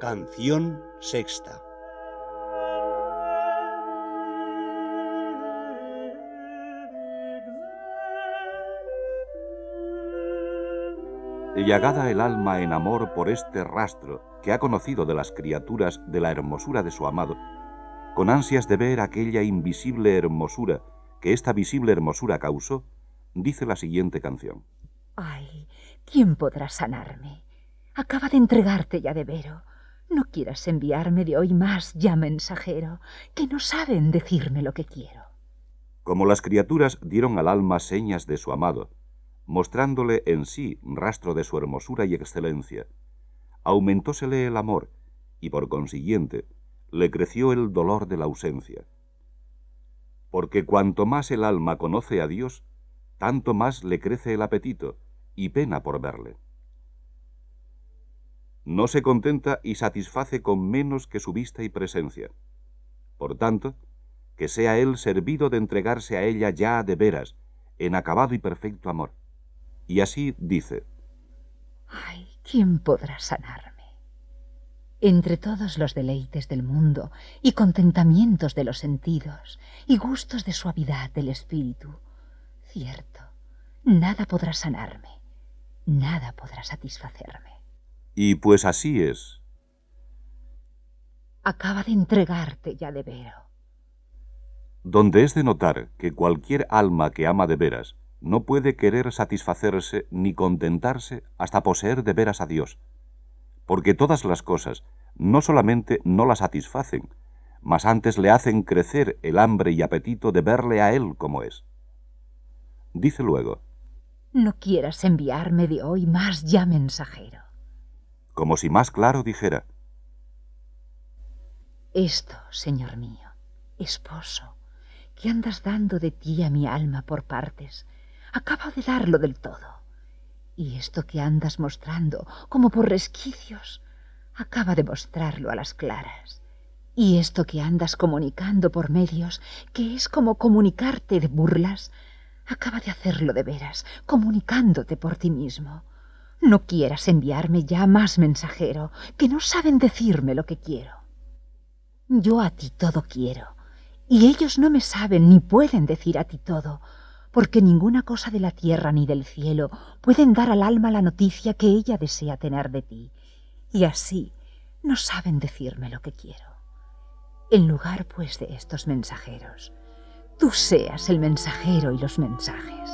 Canción sexta. Llagada el alma en amor por este rastro que ha conocido de las criaturas de la hermosura de su amado, con ansias de ver aquella invisible hermosura que esta visible hermosura causó, dice la siguiente canción. Ay, ¿quién podrá sanarme? Acaba de entregarte ya de vero. No quieras enviarme de hoy más ya mensajero, que no saben decirme lo que quiero. Como las criaturas dieron al alma señas de su amado, mostrándole en sí rastro de su hermosura y excelencia, aumentósele el amor y por consiguiente le creció el dolor de la ausencia. Porque cuanto más el alma conoce a Dios, tanto más le crece el apetito y pena por verle. No se contenta y satisface con menos que su vista y presencia. Por tanto, que sea él servido de entregarse a ella ya de veras, en acabado y perfecto amor. Y así dice, Ay, ¿quién podrá sanarme? Entre todos los deleites del mundo y contentamientos de los sentidos y gustos de suavidad del espíritu, cierto, nada podrá sanarme, nada podrá satisfacerme. Y pues así es. Acaba de entregarte ya de vero. Donde es de notar que cualquier alma que ama de veras no puede querer satisfacerse ni contentarse hasta poseer de veras a Dios, porque todas las cosas no solamente no la satisfacen, mas antes le hacen crecer el hambre y apetito de verle a Él como es. Dice luego, No quieras enviarme de hoy más ya mensajero. Como si más claro dijera, Esto, Señor mío, esposo, que andas dando de ti a mi alma por partes, acabo de darlo del todo. Y esto que andas mostrando como por resquicios, acaba de mostrarlo a las claras. Y esto que andas comunicando por medios, que es como comunicarte de burlas, acaba de hacerlo de veras, comunicándote por ti mismo. No quieras enviarme ya más mensajero, que no saben decirme lo que quiero. Yo a ti todo quiero, y ellos no me saben ni pueden decir a ti todo, porque ninguna cosa de la tierra ni del cielo pueden dar al alma la noticia que ella desea tener de ti, y así no saben decirme lo que quiero. En lugar, pues, de estos mensajeros, tú seas el mensajero y los mensajes.